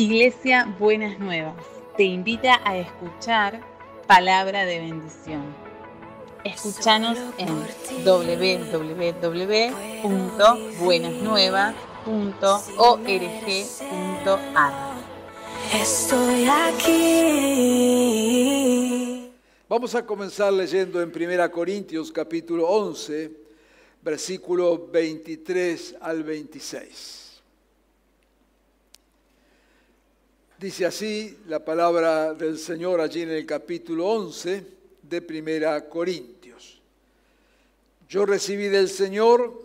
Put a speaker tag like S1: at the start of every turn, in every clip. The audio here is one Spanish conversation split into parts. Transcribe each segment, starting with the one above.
S1: Iglesia Buenas Nuevas te invita a escuchar palabra de bendición. Escúchanos en www.buenasnuevas.org.ar.
S2: Estoy aquí.
S3: Vamos a comenzar leyendo en 1 Corintios capítulo 11, versículo 23 al 26. Dice así la palabra del Señor allí en el capítulo 11 de Primera Corintios. Yo recibí del Señor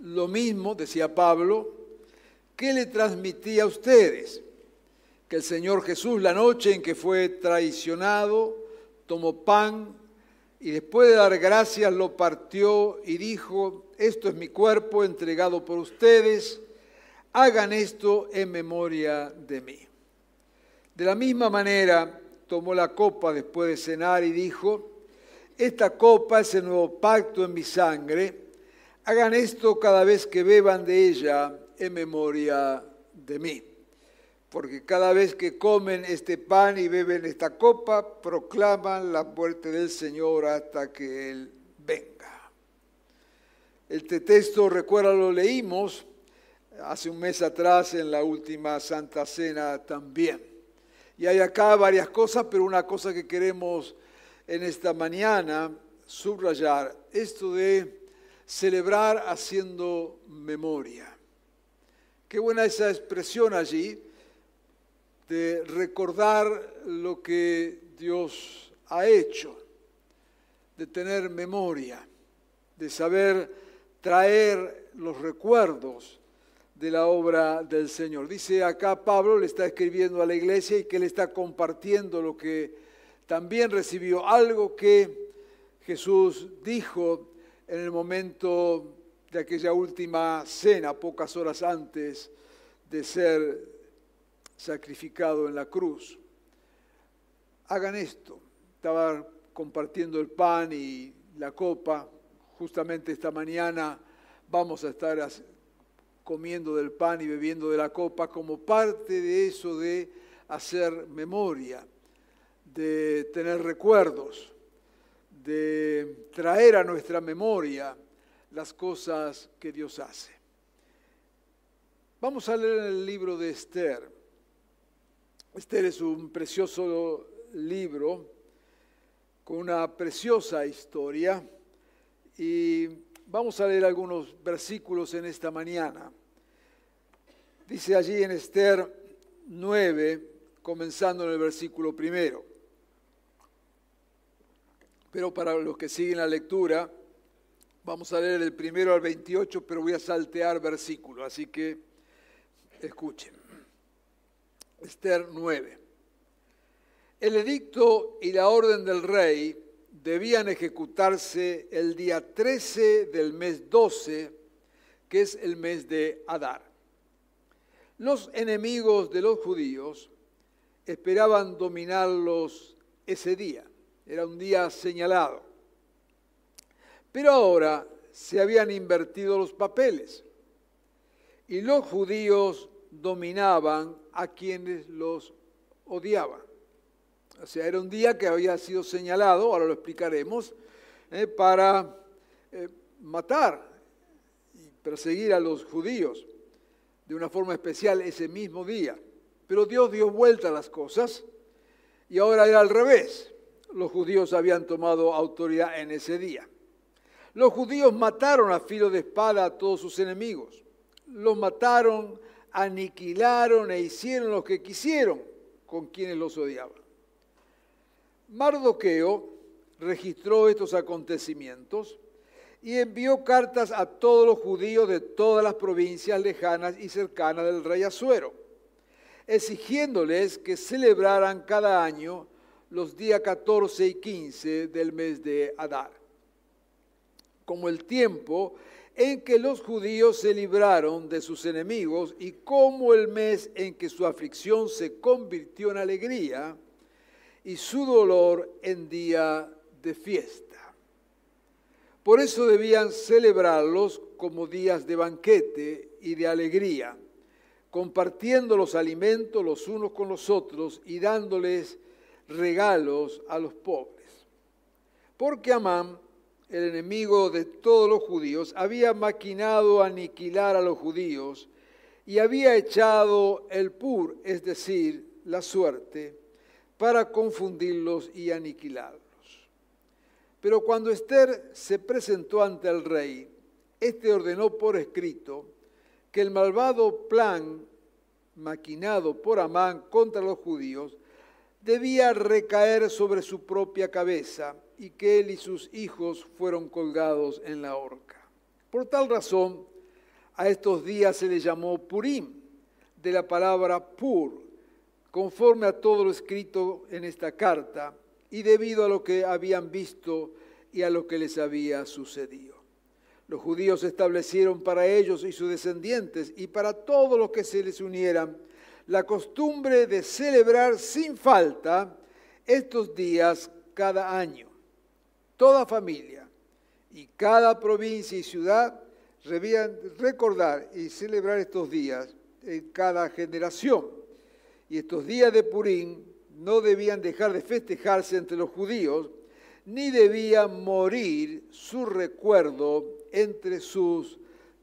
S3: lo mismo, decía Pablo, que le transmití a ustedes, que el Señor Jesús la noche en que fue traicionado, tomó pan y después de dar gracias lo partió y dijo, esto es mi cuerpo entregado por ustedes hagan esto en memoria de mí. De la misma manera, tomó la copa después de cenar y dijo, esta copa es el nuevo pacto en mi sangre, hagan esto cada vez que beban de ella en memoria de mí. Porque cada vez que comen este pan y beben esta copa, proclaman la muerte del Señor hasta que Él venga. Este texto, recuerda, lo leímos hace un mes atrás en la última Santa Cena también. Y hay acá varias cosas, pero una cosa que queremos en esta mañana subrayar, esto de celebrar haciendo memoria. Qué buena esa expresión allí de recordar lo que Dios ha hecho, de tener memoria, de saber traer los recuerdos de la obra del Señor. Dice acá Pablo, le está escribiendo a la iglesia y que le está compartiendo lo que también recibió, algo que Jesús dijo en el momento de aquella última cena, pocas horas antes de ser sacrificado en la cruz. Hagan esto. Estaba compartiendo el pan y la copa. Justamente esta mañana vamos a estar comiendo del pan y bebiendo de la copa como parte de eso de hacer memoria, de tener recuerdos, de traer a nuestra memoria las cosas que Dios hace. Vamos a leer el libro de Esther. Esther es un precioso libro con una preciosa historia y Vamos a leer algunos versículos en esta mañana. Dice allí en Esther 9, comenzando en el versículo primero. Pero para los que siguen la lectura, vamos a leer el primero al 28, pero voy a saltear versículos, así que escuchen. Esther 9. El edicto y la orden del rey debían ejecutarse el día 13 del mes 12, que es el mes de Adar. Los enemigos de los judíos esperaban dominarlos ese día, era un día señalado. Pero ahora se habían invertido los papeles y los judíos dominaban a quienes los odiaban. O sea, era un día que había sido señalado, ahora lo explicaremos, eh, para eh, matar y perseguir a los judíos de una forma especial ese mismo día. Pero Dios dio vuelta a las cosas y ahora era al revés. Los judíos habían tomado autoridad en ese día. Los judíos mataron a filo de espada a todos sus enemigos. Los mataron, aniquilaron e hicieron lo que quisieron con quienes los odiaban. Mardoqueo registró estos acontecimientos y envió cartas a todos los judíos de todas las provincias lejanas y cercanas del rey Azuero, exigiéndoles que celebraran cada año los días 14 y 15 del mes de Adar, como el tiempo en que los judíos se libraron de sus enemigos y como el mes en que su aflicción se convirtió en alegría, y su dolor en día de fiesta. Por eso debían celebrarlos como días de banquete y de alegría, compartiendo los alimentos los unos con los otros y dándoles regalos a los pobres. Porque Amán, el enemigo de todos los judíos, había maquinado aniquilar a los judíos y había echado el pur, es decir, la suerte, para confundirlos y aniquilarlos. Pero cuando Esther se presentó ante el rey, éste ordenó por escrito que el malvado plan maquinado por Amán contra los judíos debía recaer sobre su propia cabeza y que él y sus hijos fueron colgados en la horca. Por tal razón, a estos días se le llamó Purim, de la palabra pur, conforme a todo lo escrito en esta carta, y debido a lo que habían visto y a lo que les había sucedido. Los judíos establecieron para ellos y sus descendientes y para todos los que se les unieran la costumbre de celebrar sin falta estos días cada año. Toda familia y cada provincia y ciudad debían recordar y celebrar estos días en cada generación y estos días de Purín no debían dejar de festejarse entre los judíos, ni debía morir su recuerdo entre sus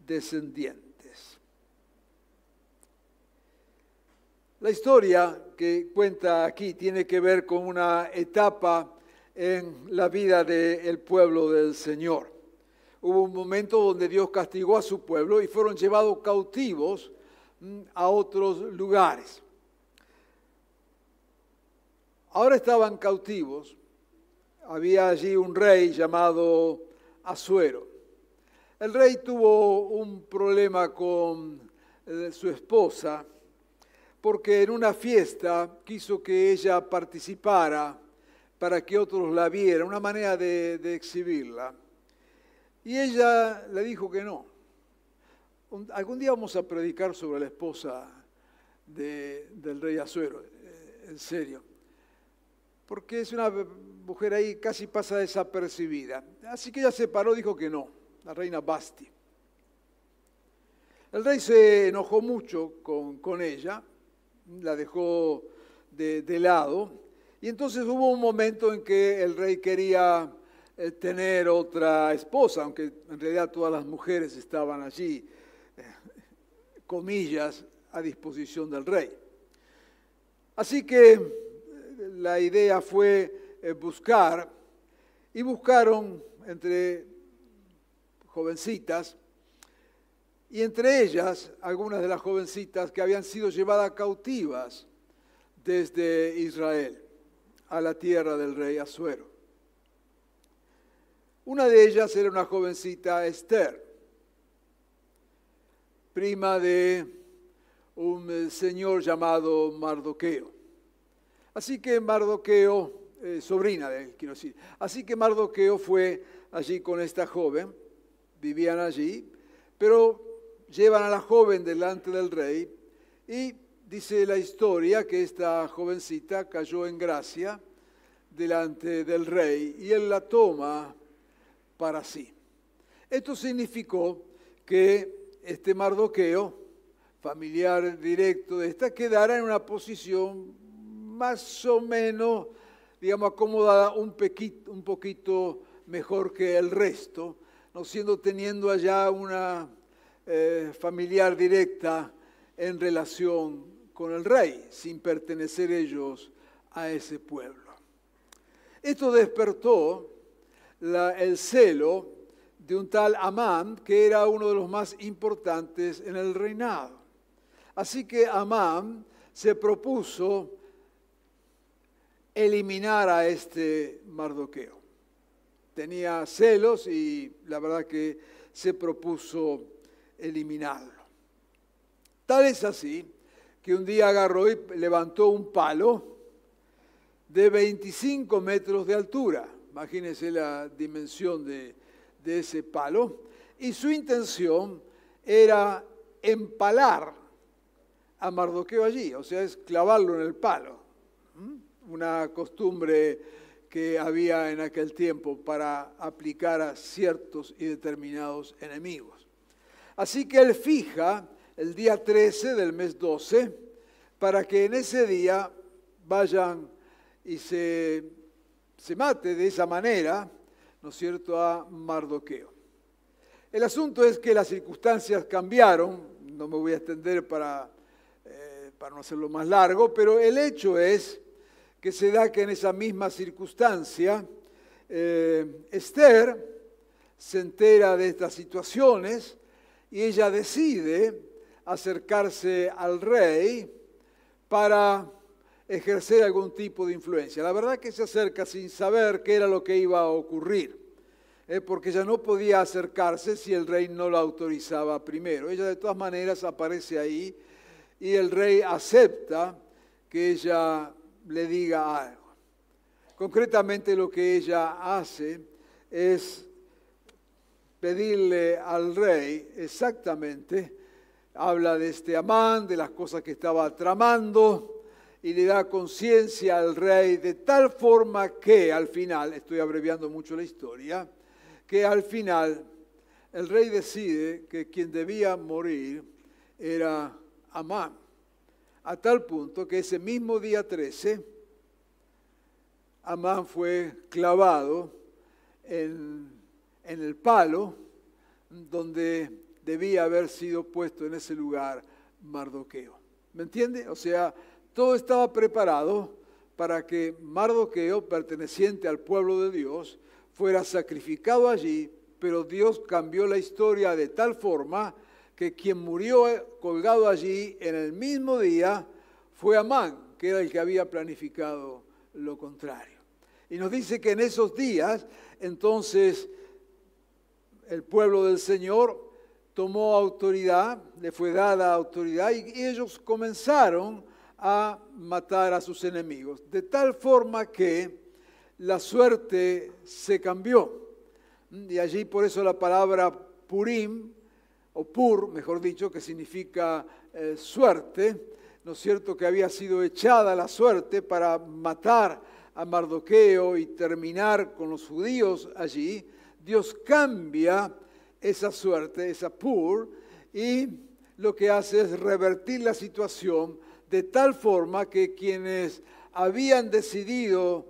S3: descendientes. La historia que cuenta aquí tiene que ver con una etapa en la vida del pueblo del Señor. Hubo un momento donde Dios castigó a su pueblo y fueron llevados cautivos mm, a otros lugares. Ahora estaban cautivos. Había allí un rey llamado Asuero. El rey tuvo un problema con eh, su esposa porque en una fiesta quiso que ella participara para que otros la vieran, una manera de, exhibirla. Y ella le dijo que no. Algún día vamos a predicar sobre la esposa del rey Asuero, eh, en serio porque es una mujer ahí casi pasa desapercibida. Así que ella se paró, dijo que no, la reina Basti. El rey se enojó mucho con, ella, la dejó de, lado, y entonces hubo un momento en que el rey quería eh, tener otra esposa, aunque en realidad todas las mujeres estaban allí, eh, comillas, a disposición del rey. Así que la idea fue eh, buscar y buscaron entre jovencitas y entre ellas algunas de las jovencitas que habían sido llevadas cautivas desde Israel a la tierra del rey Asuero. Una de ellas era una jovencita Esther, prima de un eh, señor llamado Mardoqueo. Así que Mardoqueo, eh, sobrina de él, así que Mardoqueo fue allí con esta joven, vivían allí, pero llevan a la joven delante del rey y dice la historia que esta jovencita cayó en gracia delante del rey y él la toma para sí. Esto significó que este Mardoqueo, familiar directo de esta, quedara en una posición más o menos, digamos, acomodada un, un poquito mejor que el resto, no siendo teniendo allá una eh, familiar directa en relación con el rey, sin pertenecer ellos a ese pueblo. Esto despertó el celo de un tal Amán, que era uno de los más importantes en el reinado. Así que Amán se propuso eliminar a este Mardoqueo. Tenía celos y la verdad que se propuso eliminarlo. Tal es así que un día agarró y levantó un palo de 25 metros de altura. Imagínense la dimensión de, de ese palo. Y su intención era empalar a Mardoqueo allí, o sea, es clavarlo en el palo. ¿Mm? Una costumbre que había en aquel tiempo para aplicar a ciertos y determinados enemigos. Así que él fija el día 13 del mes 12, para que en ese día vayan y se, se mate de esa manera, ¿no es cierto?, a Mardoqueo. El asunto es que las circunstancias cambiaron, no me voy a extender para, eh, para no hacerlo más largo, pero el hecho es que se da que en esa misma circunstancia, eh, Esther se entera de estas situaciones y ella decide acercarse al rey para ejercer algún tipo de influencia. La verdad que se acerca sin saber qué era lo que iba a ocurrir, ¿eh? porque ella no podía acercarse si el rey no la autorizaba primero. Ella de todas maneras aparece ahí y el rey acepta que ella le diga algo. Concretamente lo que ella hace es pedirle al rey exactamente, habla de este Amán, de las cosas que estaba tramando, y le da conciencia al rey de tal forma que al final, estoy abreviando mucho la historia, que al final el rey decide que quien debía morir era Amán a tal punto que ese mismo día 13, Amán fue clavado en, en, el palo donde debía haber sido puesto en ese lugar Mardoqueo. ¿Me entiende? O sea, todo estaba preparado para que Mardoqueo, perteneciente al pueblo de Dios, fuera sacrificado allí, pero Dios cambió la historia de tal forma que quien murió eh, colgado allí en el mismo día fue Amán, que era el que había planificado lo contrario. Y nos dice que en esos días, entonces, el pueblo del Señor tomó autoridad, le fue dada autoridad, y ellos comenzaron a matar a sus enemigos, de tal forma que la suerte se cambió. Y allí por eso la palabra Purim o pur, mejor dicho, que significa eh, suerte, ¿no es cierto?, que había sido echada la suerte para matar a Mardoqueo y terminar con los judíos allí, Dios cambia esa suerte, esa pur, y lo que hace es revertir la situación de tal forma que quienes habían decidido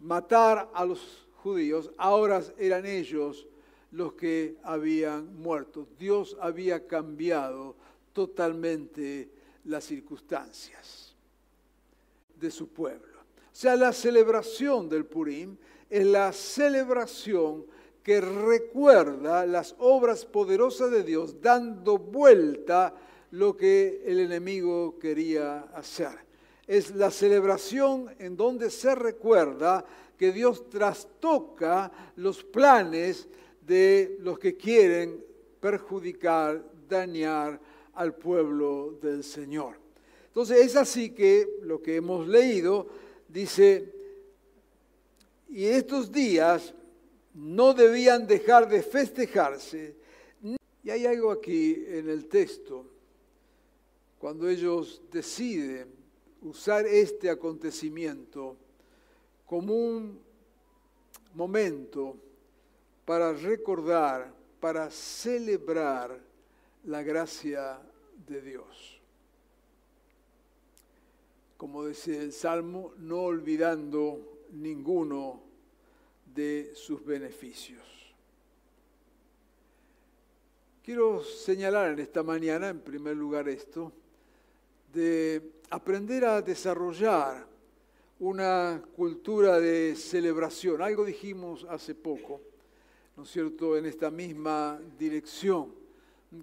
S3: matar a los judíos, ahora eran ellos los que habían muerto. Dios había cambiado totalmente las circunstancias de su pueblo. O sea, la celebración del Purim es la celebración que recuerda las obras poderosas de Dios dando vuelta lo que el enemigo quería hacer. Es la celebración en donde se recuerda que Dios trastoca los planes de los que quieren perjudicar, dañar al pueblo del Señor. Entonces es así que lo que hemos leído dice, y estos días no debían dejar de festejarse. Y hay algo aquí en el texto, cuando ellos deciden usar este acontecimiento como un momento para recordar, para celebrar la gracia de Dios. Como dice el Salmo, no olvidando ninguno de sus beneficios. Quiero señalar en esta mañana, en primer lugar, esto, de aprender a desarrollar una cultura de celebración. Algo dijimos hace poco ¿no es cierto?, en esta misma dirección,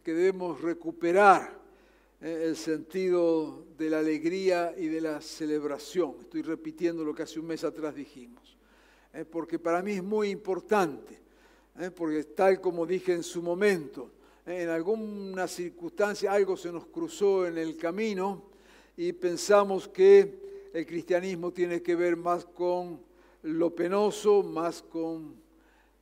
S3: que debemos recuperar eh, el sentido de la alegría y de la celebración. Estoy repitiendo lo que hace un mes atrás dijimos, eh, porque para mí es muy importante, eh, porque tal como dije en su momento, en alguna circunstancia algo se nos cruzó en el camino y pensamos que el cristianismo tiene que ver más con lo penoso, más con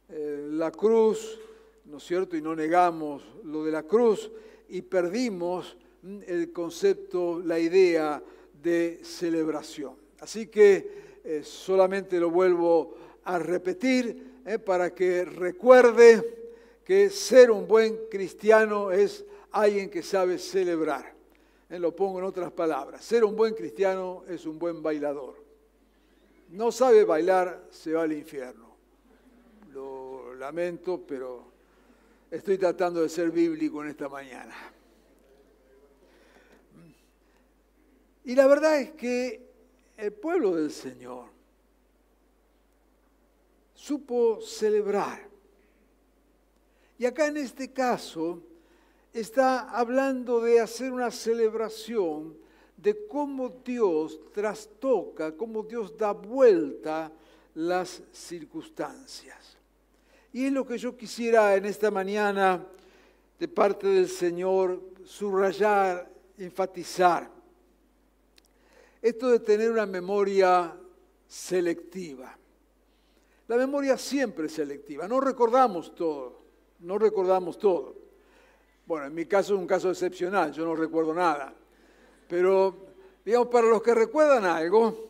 S3: eh, la cruz, ¿no es cierto? Y no negamos lo de la cruz y perdimos mm, el concepto, la idea de celebración. Así que eh, solamente lo vuelvo a repetir eh, para que recuerde que ser un buen cristiano es alguien que sabe celebrar. Lo pongo en otras palabras. Ser un buen cristiano es un buen bailador. No sabe bailar, se va al infierno. Lamento, pero estoy tratando de ser bíblico en esta mañana. Y la verdad es que el pueblo del Señor supo celebrar. Y acá en este caso está hablando de hacer una celebración de cómo Dios trastoca, cómo Dios da vuelta las circunstancias. Y es lo que yo quisiera en esta mañana, de parte del Señor, subrayar, enfatizar. Esto de tener una memoria selectiva. La memoria siempre es selectiva, no recordamos todo, no recordamos todo. Bueno, en mi caso es un caso excepcional, yo no recuerdo nada. Pero, digamos, para los que recuerdan algo,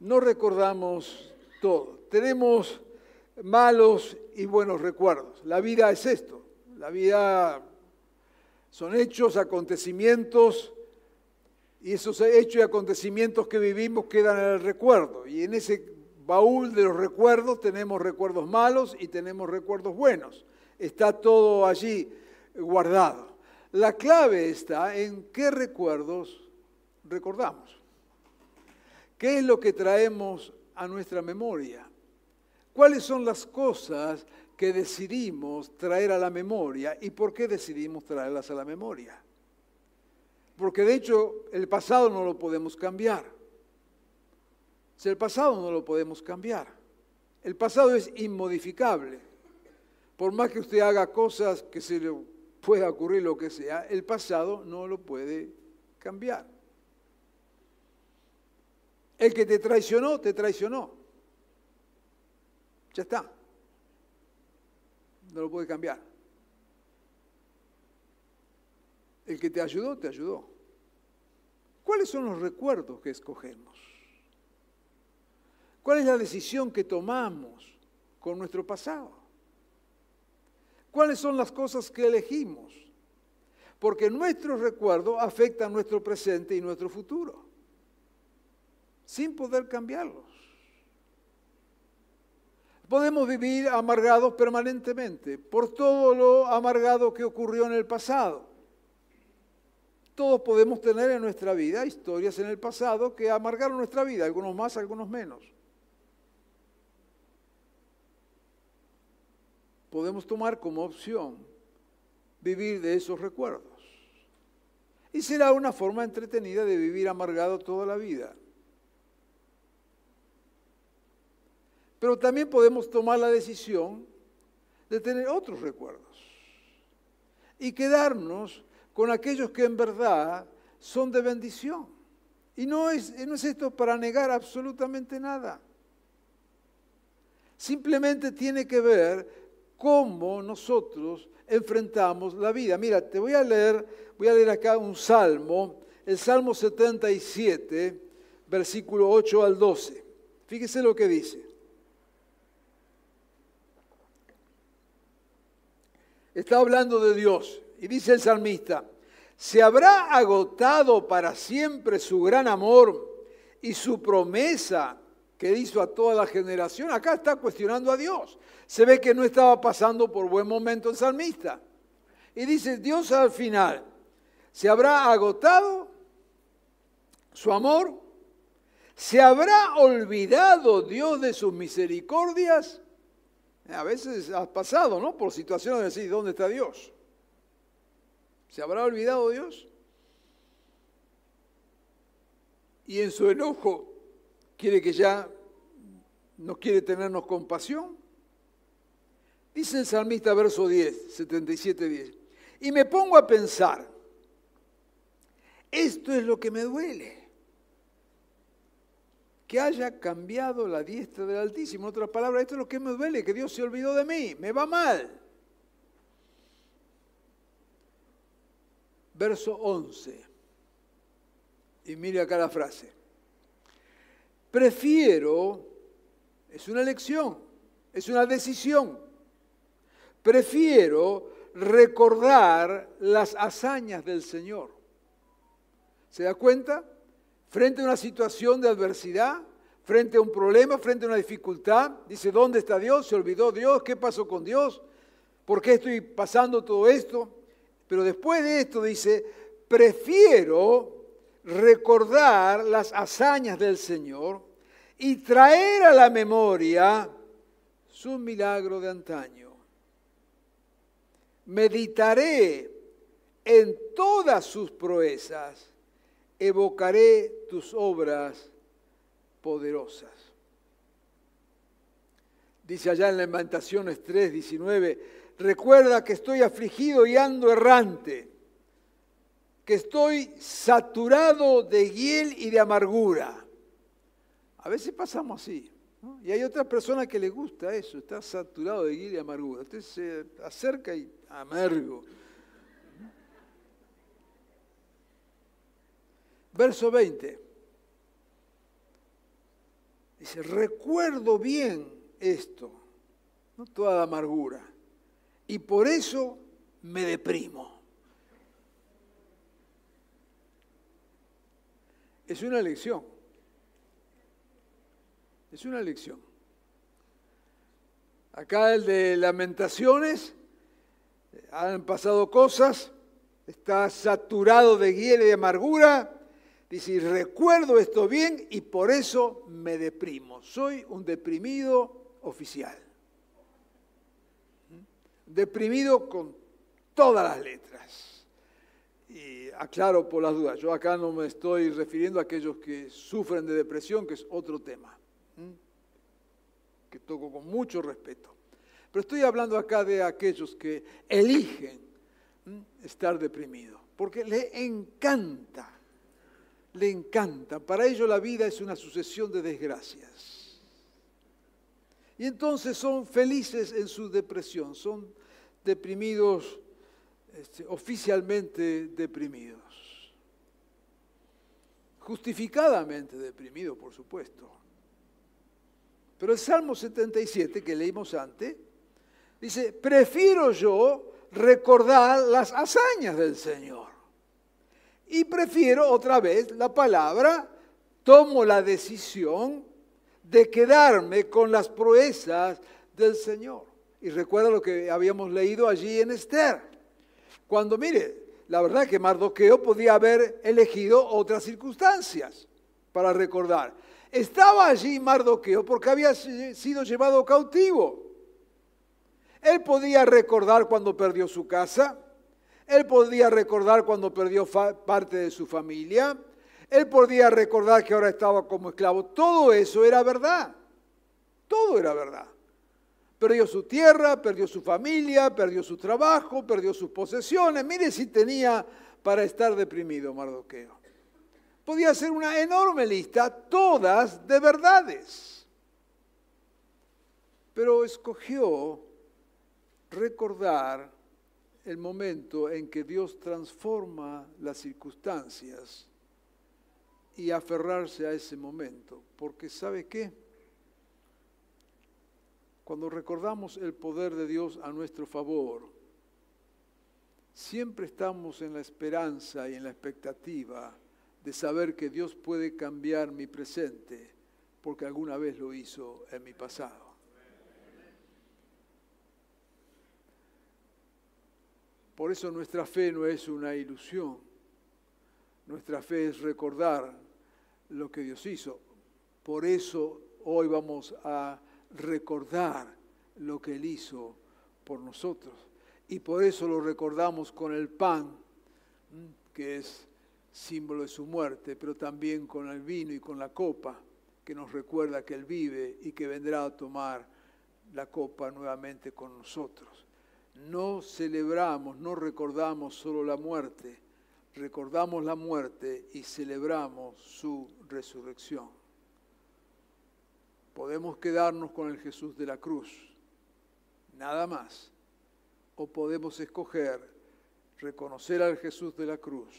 S3: no recordamos todo. Tenemos malos y buenos recuerdos. La vida es esto. La vida son hechos, acontecimientos, y esos hechos y acontecimientos que vivimos quedan en el recuerdo. Y en ese baúl de los recuerdos tenemos recuerdos malos y tenemos recuerdos buenos. Está todo allí guardado. La clave está en qué recuerdos recordamos. ¿Qué es lo que traemos a nuestra memoria? ¿Cuáles son las cosas que decidimos traer a la memoria y por qué decidimos traerlas a la memoria? Porque de hecho el pasado no lo podemos cambiar. Si el pasado no lo podemos cambiar. El pasado es inmodificable. Por más que usted haga cosas que se le pueda ocurrir lo que sea, el pasado no lo puede cambiar. El que te traicionó, te traicionó. Ya está. No lo puede cambiar. El que te ayudó, te ayudó. ¿Cuáles son los recuerdos que escogemos? ¿Cuál es la decisión que tomamos con nuestro pasado? ¿Cuáles son las cosas que elegimos? Porque nuestros recuerdos afectan nuestro presente y nuestro futuro, sin poder cambiarlos. Podemos vivir amargados permanentemente por todo lo amargado que ocurrió en el pasado. Todos podemos tener en nuestra vida historias en el pasado que amargaron nuestra vida, algunos más, algunos menos. Podemos tomar como opción vivir de esos recuerdos. Y será una forma entretenida de vivir amargado toda la vida. Pero también podemos tomar la decisión de tener otros recuerdos y quedarnos con aquellos que en verdad son de bendición. Y no es, no es esto para negar absolutamente nada. Simplemente tiene que ver cómo nosotros enfrentamos la vida. Mira, te voy a leer, voy a leer acá un salmo, el Salmo 77, versículo 8 al 12. Fíjese lo que dice. Está hablando de Dios y dice el salmista, ¿se habrá agotado para siempre su gran amor y su promesa que hizo a toda la generación? Acá está cuestionando a Dios. Se ve que no estaba pasando por buen momento el salmista. Y dice, Dios al final, ¿se habrá agotado su amor? ¿Se habrá olvidado Dios de sus misericordias? A veces has pasado, ¿no? Por situaciones de decir, ¿dónde está Dios? ¿Se habrá olvidado Dios? Y en su enojo quiere que ya no quiere tenernos compasión. Dice el salmista verso 10, 77, 10. Y me pongo a pensar, esto es lo que me duele que haya cambiado la diestra del Altísimo. En otras palabras, esto es lo que me duele, que Dios se olvidó de mí, me va mal. Verso 11. Y mire acá la frase. Prefiero, es una elección, es una decisión. Prefiero recordar las hazañas del Señor. ¿Se da cuenta? Frente a una situación de adversidad, frente a un problema, frente a una dificultad, dice, ¿dónde está Dios? ¿Se olvidó Dios? ¿Qué pasó con Dios? ¿Por qué estoy pasando todo esto? Pero después de esto dice, prefiero recordar las hazañas del Señor y traer a la memoria su milagro de antaño. Meditaré en todas sus proezas, evocaré tus obras poderosas. Dice allá en Lamentaciones 3, 19, recuerda que estoy afligido y ando errante, que estoy saturado de hiel y de amargura. A veces pasamos así. Y hay otra persona que le gusta eso, está saturado de hiel y amargura. Usted se acerca y amargo. Verso 20. Dice, recuerdo bien esto, ¿no? toda la amargura, y por eso me deprimo. Es una lección. Es una lección. Acá el de lamentaciones, han pasado cosas, está saturado de hiel y de amargura, Dice, recuerdo esto bien y por eso me deprimo. Soy un deprimido oficial. Deprimido con todas las letras. Y aclaro por las dudas, yo acá no me estoy refiriendo a aquellos que sufren de depresión, que es otro tema, que toco con mucho respeto. Pero estoy hablando acá de aquellos que eligen estar deprimidos, porque les encanta le encanta. Para ello la vida es una sucesión de desgracias. Y entonces son felices en su depresión, son deprimidos, este, oficialmente deprimidos. Justificadamente deprimidos, por supuesto. Pero el Salmo 77 que leímos antes, dice, prefiero yo recordar las hazañas del Señor y prefiero otra vez la palabra, tomo la decisión de quedarme con las proezas del Señor. Y recuerda lo que habíamos leído allí en Esther. Cuando, mire, la verdad que Mardoqueo podía haber elegido otras circunstancias para recordar. Estaba allí Mardoqueo porque había sido llevado cautivo. Él podía recordar cuando perdió su casa, él podía recordar cuando perdió parte de su familia. Él podía recordar que ahora estaba como esclavo. Todo eso era verdad. Todo era verdad. Perdió su tierra, perdió su familia, perdió su trabajo, perdió sus posesiones. Mire si tenía para estar deprimido Mardoqueo. Podía hacer una enorme lista, todas de verdades. Pero escogió recordar el momento en que Dios transforma las circunstancias y aferrarse a ese momento. Porque ¿sabe qué? Cuando recordamos el poder de Dios a nuestro favor, siempre estamos en la esperanza y en la expectativa de saber que Dios puede cambiar mi presente, porque alguna vez lo hizo en mi pasado. Por eso nuestra fe no es una ilusión. Nuestra fe es recordar lo que Dios hizo. Por eso hoy vamos a recordar lo que Él hizo por nosotros. Y por eso lo recordamos con el pan, que es símbolo de su muerte, pero también con el vino y con la copa, que nos recuerda que Él vive y que vendrá a tomar la copa nuevamente con nosotros no celebramos, no recordamos solo la muerte, recordamos la muerte y celebramos su resurrección. Podemos quedarnos con el Jesús de la cruz, nada más. O podemos escoger reconocer al Jesús de la cruz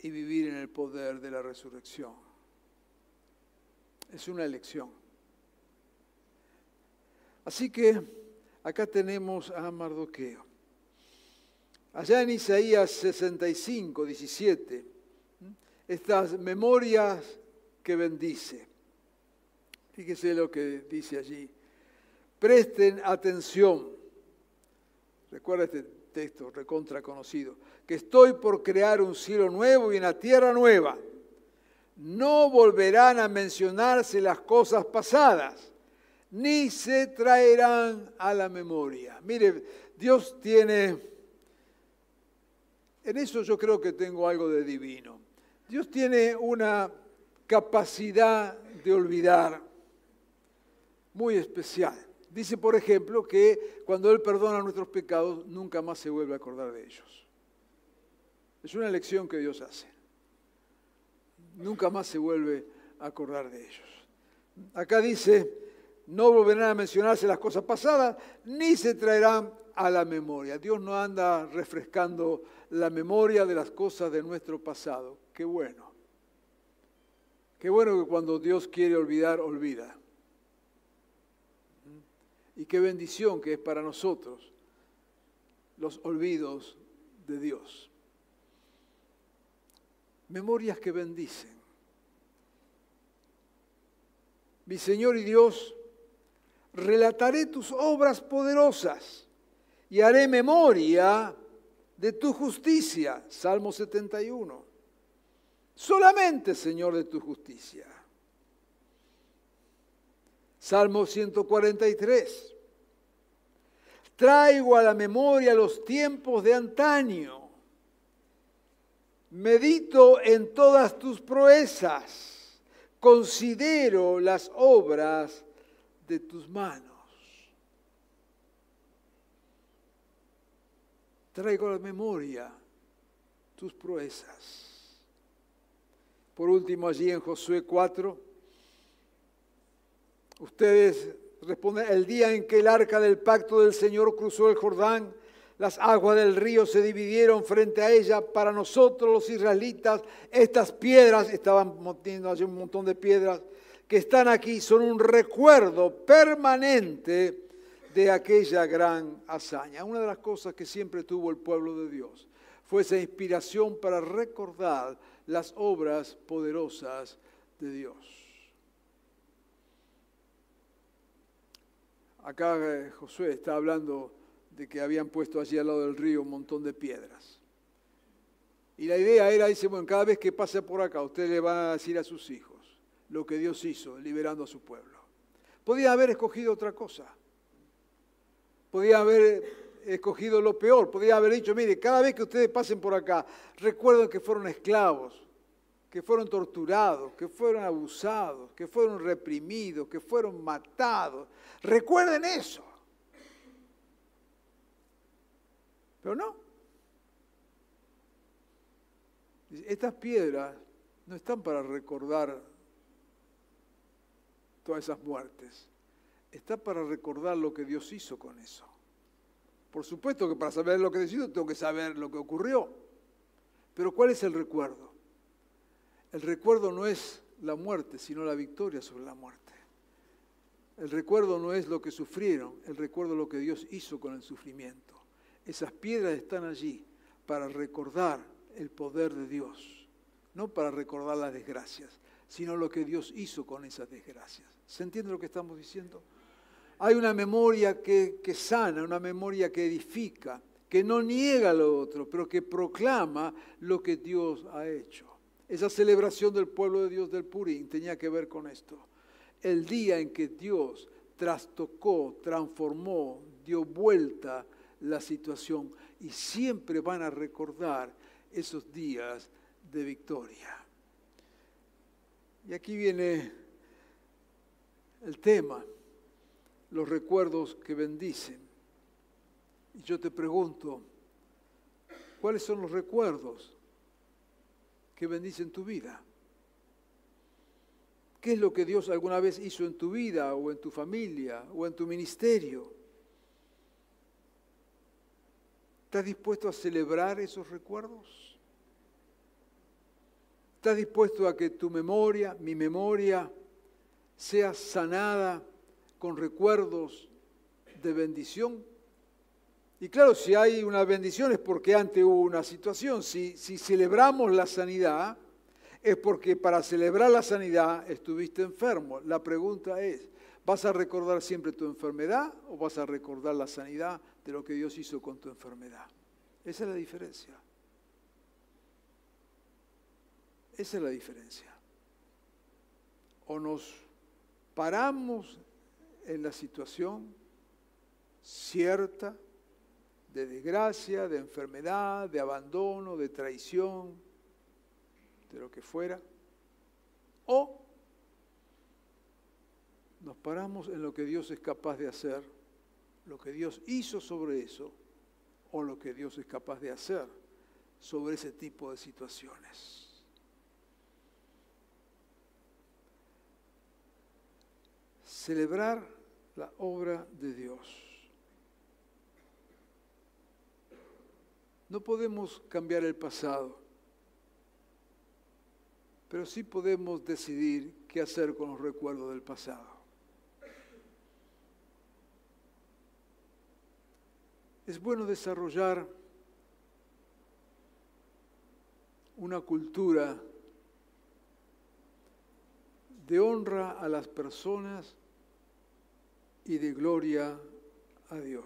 S3: y vivir en el poder de la resurrección. Es una elección. Así que Acá tenemos a Mardoqueo. Allá en Isaías 65, 17, estas memorias que bendice. Fíjese lo que dice allí. Presten atención. Recuerda este texto recontra conocido. Que estoy por crear un cielo nuevo y una tierra nueva. No volverán a mencionarse las cosas pasadas, ni se traerán a la memoria. Mire, Dios tiene, en eso yo creo que tengo algo de divino. Dios tiene una capacidad de olvidar muy especial. Dice, por ejemplo, que cuando Él perdona nuestros pecados, nunca más se vuelve a acordar de ellos. Es una elección que Dios hace. Nunca más se vuelve a acordar de ellos. Acá dice, no volverán a mencionarse las cosas pasadas, ni se traerán a la memoria. Dios no anda refrescando la memoria de las cosas de nuestro pasado. Qué bueno. Qué bueno que cuando Dios quiere olvidar, olvida. Y qué bendición que es para nosotros los olvidos de Dios. Memorias que bendicen. Mi Señor y Dios, relataré tus obras poderosas y haré memoria de tu justicia. Salmo 71. Solamente, Señor, de tu justicia. Salmo 143. Traigo a la memoria los tiempos de antaño. Medito en todas tus proezas. Considero las obras de tus manos. Traigo a la memoria tus proezas. Por último, allí en Josué 4 Ustedes responden, el día en que el arca del pacto del Señor cruzó el Jordán, las aguas del río se dividieron frente a ella. Para nosotros los israelitas, estas piedras, estaban teniendo allí un montón de piedras, que están aquí, son un recuerdo permanente de aquella gran hazaña. Una de las cosas que siempre tuvo el pueblo de Dios fue esa inspiración para recordar las obras poderosas de Dios. Acá eh, Josué está hablando de que habían puesto allí al lado del río un montón de piedras. Y la idea era, dice, bueno, cada vez que pase por acá, usted le va a decir a sus hijos lo que Dios hizo liberando a su pueblo. Podía haber escogido otra cosa. Podía haber escogido lo peor. Podía haber dicho, mire, cada vez que ustedes pasen por acá, recuerden que fueron esclavos, que fueron torturados, que fueron abusados, que fueron reprimidos, que fueron matados. Recuerden eso. Pero no. Estas piedras no están para recordar todas esas muertes. Está para recordar lo que Dios hizo con eso. Por supuesto que para saber lo que hizo tengo que saber lo que ocurrió. Pero ¿cuál es el recuerdo? El recuerdo no es la muerte, sino la victoria sobre la muerte. El recuerdo no es lo que sufrieron, el recuerdo es lo que Dios hizo con el sufrimiento. Esas piedras están allí para recordar el poder de Dios, no para recordar las desgracias, sino lo que Dios hizo con esas desgracias. ¿Se entiende lo que estamos diciendo? Hay una memoria que, que sana, una memoria que edifica, que no niega lo otro, pero que proclama lo que Dios ha hecho. Esa celebración del pueblo de Dios del Purín tenía que ver con esto. El día en que Dios trastocó, transformó, dio vuelta la situación y siempre van a recordar esos días de victoria. Y aquí viene el tema, los recuerdos que bendicen. Y yo te pregunto, ¿cuáles son los recuerdos que bendicen tu vida. ¿Qué es lo que Dios alguna vez hizo en tu vida o en tu familia o en tu ministerio? ¿Estás dispuesto a celebrar esos recuerdos? ¿Estás dispuesto a que tu memoria, mi memoria, sea sanada con recuerdos de bendición? Y claro, si hay una bendición es porque antes hubo una situación. Si, si celebramos la sanidad, es porque para celebrar la sanidad estuviste enfermo. La pregunta es, ¿vas a recordar siempre tu enfermedad o vas a recordar la sanidad de lo que Dios hizo con tu enfermedad? Esa es la diferencia. Esa es la diferencia. O nos paramos en la situación cierta de desgracia, de enfermedad, de abandono, de traición, de lo que fuera, o nos paramos en lo que Dios es capaz de hacer, lo que Dios hizo sobre eso, o lo que Dios es capaz de hacer sobre ese tipo de situaciones. Celebrar la obra de Dios. No podemos cambiar el pasado, pero sí podemos decidir qué hacer con los recuerdos del pasado. Es bueno desarrollar una cultura de honra a las personas y de gloria a Dios.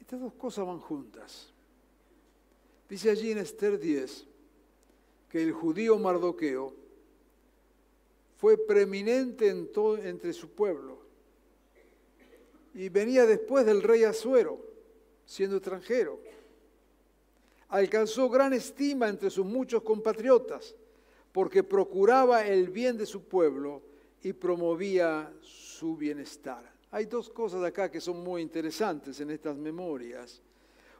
S3: Estas dos cosas van juntas. Dice allí en Esther 10 que el judío Mardoqueo fue preeminente entre su pueblo y venía después del rey Azuero, siendo extranjero. Alcanzó gran estima entre sus muchos compatriotas porque procuraba el bien de su pueblo y promovía su bienestar. Hay dos cosas acá que son muy interesantes en estas memorias.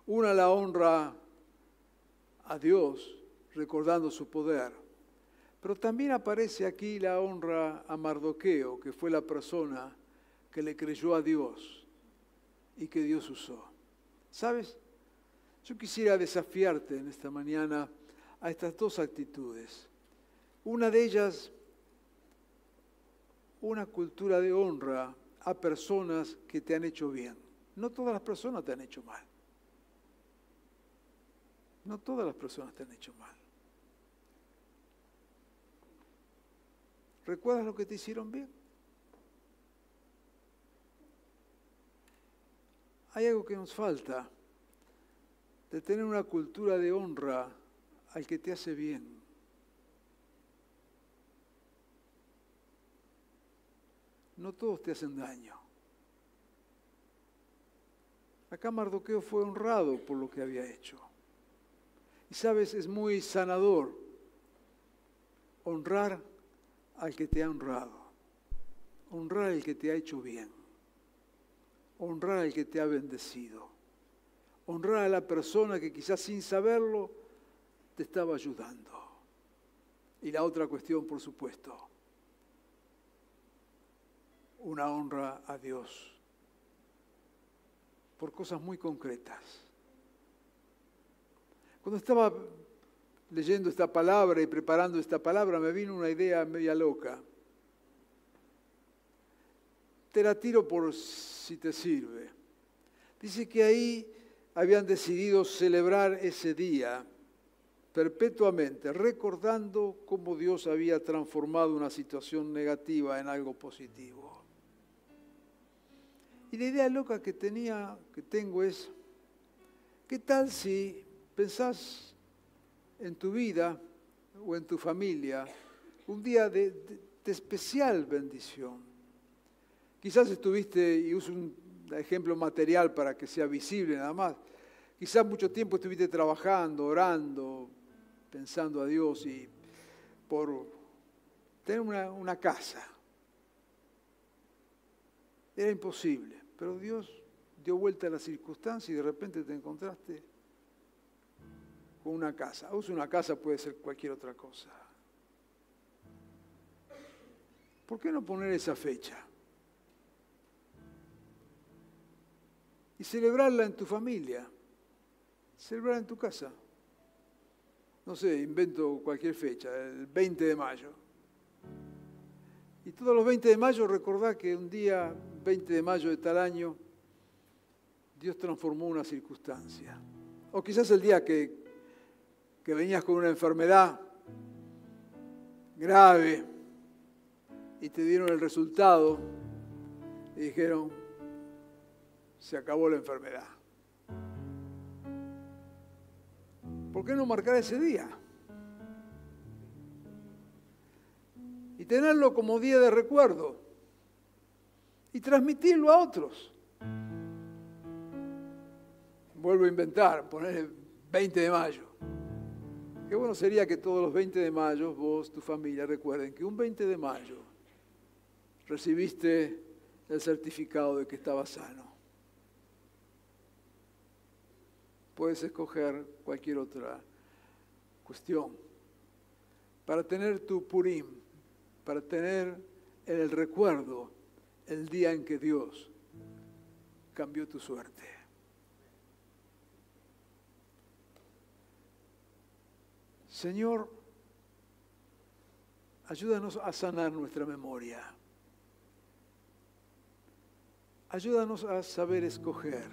S3: Una, la honra a Dios, recordando su poder. Pero también aparece aquí la honra a Mardoqueo, que fue la persona que le creyó a Dios y que Dios usó. ¿Sabes? Yo quisiera desafiarte en esta mañana a estas dos actitudes. Una de ellas, una cultura de honra a personas que te han hecho bien. No todas las personas te han hecho mal. No todas las personas te han hecho mal. ¿Recuerdas lo que te hicieron bien? Hay algo que nos falta, de tener una cultura de honra al que te hace bien. No todos te hacen daño. Acá Mardoqueo fue honrado por lo que había hecho. Y sabes, es muy sanador honrar al que te ha honrado, honrar al que te ha hecho bien, honrar al que te ha bendecido, honrar a la persona que quizás sin saberlo te estaba ayudando. Y la otra cuestión, por supuesto, una honra a Dios por cosas muy concretas. Cuando estaba leyendo esta palabra y preparando esta palabra, me vino una idea media loca. Te la tiro por si te sirve. Dice que ahí habían decidido celebrar ese día perpetuamente, recordando cómo Dios había transformado una situación negativa en algo positivo. Y la idea loca que tenía, que tengo es, ¿qué tal si pensás en tu vida o en tu familia un día de, especial bendición? Quizás estuviste, y uso un ejemplo material para que sea visible nada más, quizás mucho tiempo estuviste trabajando, orando, pensando a Dios y por tener una, casa. Era imposible. Pero Dios dio vuelta a la circunstancia y de repente te encontraste con una casa. O una casa puede ser cualquier otra cosa. ¿Por qué no poner esa fecha? Y celebrarla en tu familia, celebrarla en tu casa. No sé, invento cualquier fecha, el 20 de mayo. Y todos los 20 de mayo recordá que un día, 20 de mayo de tal año, Dios transformó una circunstancia. O quizás el día que, que venías con una enfermedad grave y te dieron el resultado y dijeron, se acabó la enfermedad. ¿Por qué no marcar ese día? Y tenerlo como día de recuerdo y transmitirlo a otros. Vuelvo a inventar, poner el 20 de mayo. Qué bueno sería que todos los 20 de mayo vos, tu familia, recuerden que un 20 de mayo recibiste el certificado de que estaba sano. Puedes escoger cualquier otra cuestión para tener tu purim, para tener en el recuerdo el día en que Dios cambió tu suerte. Señor, ayúdanos a sanar nuestra memoria. Ayúdanos a saber escoger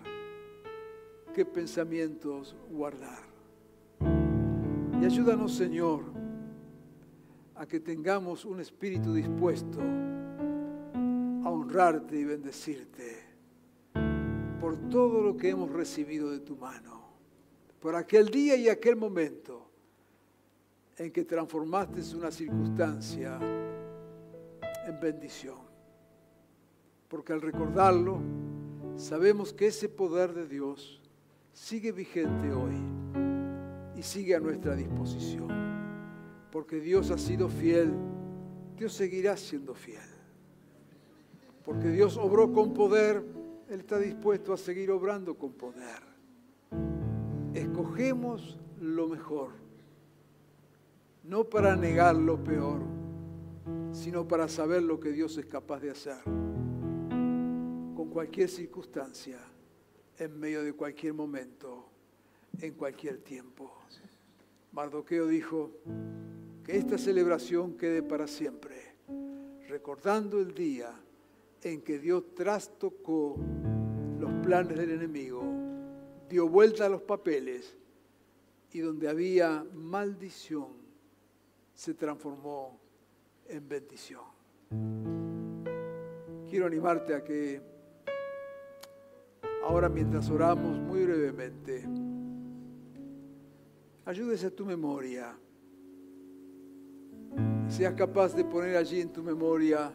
S3: qué pensamientos guardar. Y ayúdanos, Señor, a que tengamos un espíritu dispuesto honrarte y bendecirte por todo lo que hemos recibido de tu mano, por aquel día y aquel momento en que transformaste una circunstancia en bendición. Porque al recordarlo, sabemos que ese poder de Dios sigue vigente hoy y sigue a nuestra disposición. Porque Dios ha sido fiel, Dios seguirá siendo fiel. Porque Dios obró con poder, Él está dispuesto a seguir obrando con poder. Escogemos lo mejor, no para negar lo peor, sino para saber lo que Dios es capaz de hacer con cualquier circunstancia en medio de cualquier momento, en cualquier tiempo. Mardoqueo dijo, que esta celebración quede para siempre, recordando el día en que Dios trastocó los planes del enemigo, dio vuelta a los papeles y donde había maldición se transformó en bendición. Quiero animarte a que Ahora mientras oramos muy brevemente, ayudes a tu memoria. Seas capaz de poner allí en tu memoria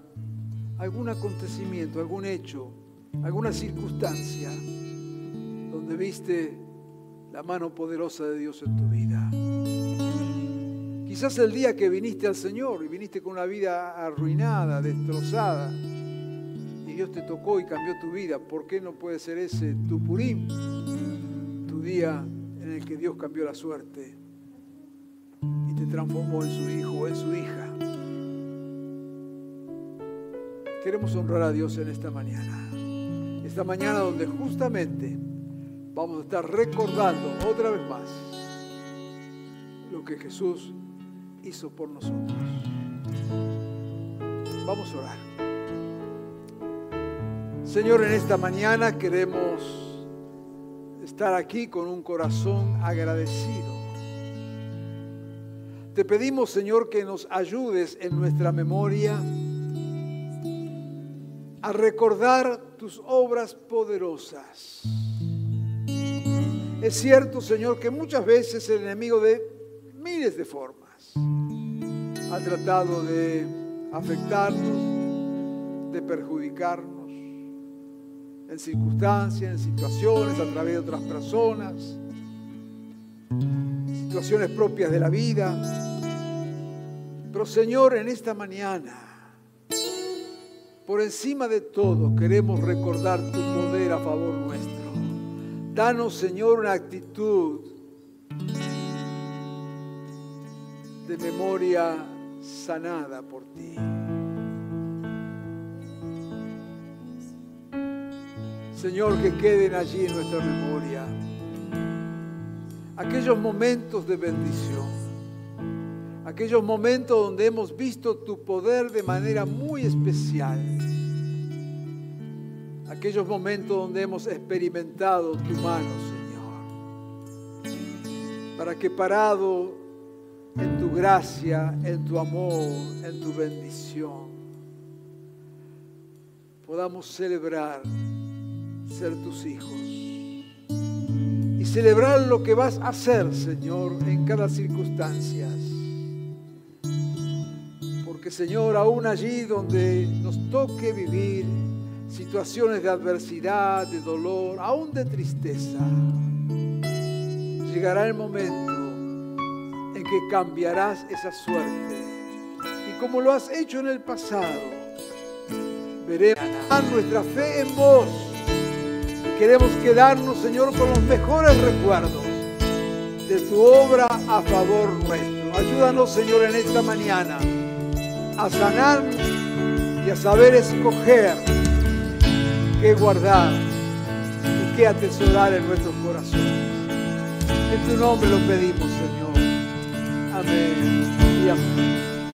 S3: algún acontecimiento, algún hecho, alguna circunstancia donde viste la mano poderosa de Dios en tu vida. Quizás el día que viniste al Señor y viniste con una vida arruinada, destrozada, Dios te tocó y cambió tu vida, ¿por qué no puede ser ese tu purim, tu día en el que Dios cambió la suerte y te transformó en su hijo o en su hija? Queremos honrar a Dios en esta mañana, esta mañana donde justamente vamos a estar recordando otra vez más lo que Jesús hizo por nosotros. Vamos a orar. Señor, en esta mañana queremos estar aquí con un corazón agradecido. Te pedimos, Señor, que nos ayudes en nuestra memoria a recordar tus obras poderosas. Es cierto, Señor, que muchas veces el enemigo de miles de formas ha tratado de afectarnos, de perjudicarnos en circunstancias, en situaciones, a través de otras personas, situaciones propias de la vida. Pero Señor, en esta mañana, por encima de todo, queremos recordar tu poder a favor nuestro. Danos, Señor, una actitud de memoria sanada por ti. Señor, que queden allí en nuestra memoria aquellos momentos de bendición, aquellos momentos donde hemos visto tu poder de manera muy especial, aquellos momentos donde hemos experimentado tu mano, Señor, para que parado en tu gracia, en tu amor, en tu bendición, podamos celebrar ser tus hijos y celebrar lo que vas a hacer, Señor, en cada circunstancia. Porque, Señor, aún allí donde nos toque vivir situaciones de adversidad, de dolor, aún de tristeza, llegará el momento en que cambiarás esa suerte. Y como lo has hecho en el pasado, veremos nuestra fe en vos Queremos quedarnos, Señor, con los mejores recuerdos de tu obra a favor nuestro. Ayúdanos, Señor, en esta mañana a sanar y a saber escoger qué guardar y qué atesorar en nuestros corazones. En tu nombre lo pedimos, Señor. Amén y amén.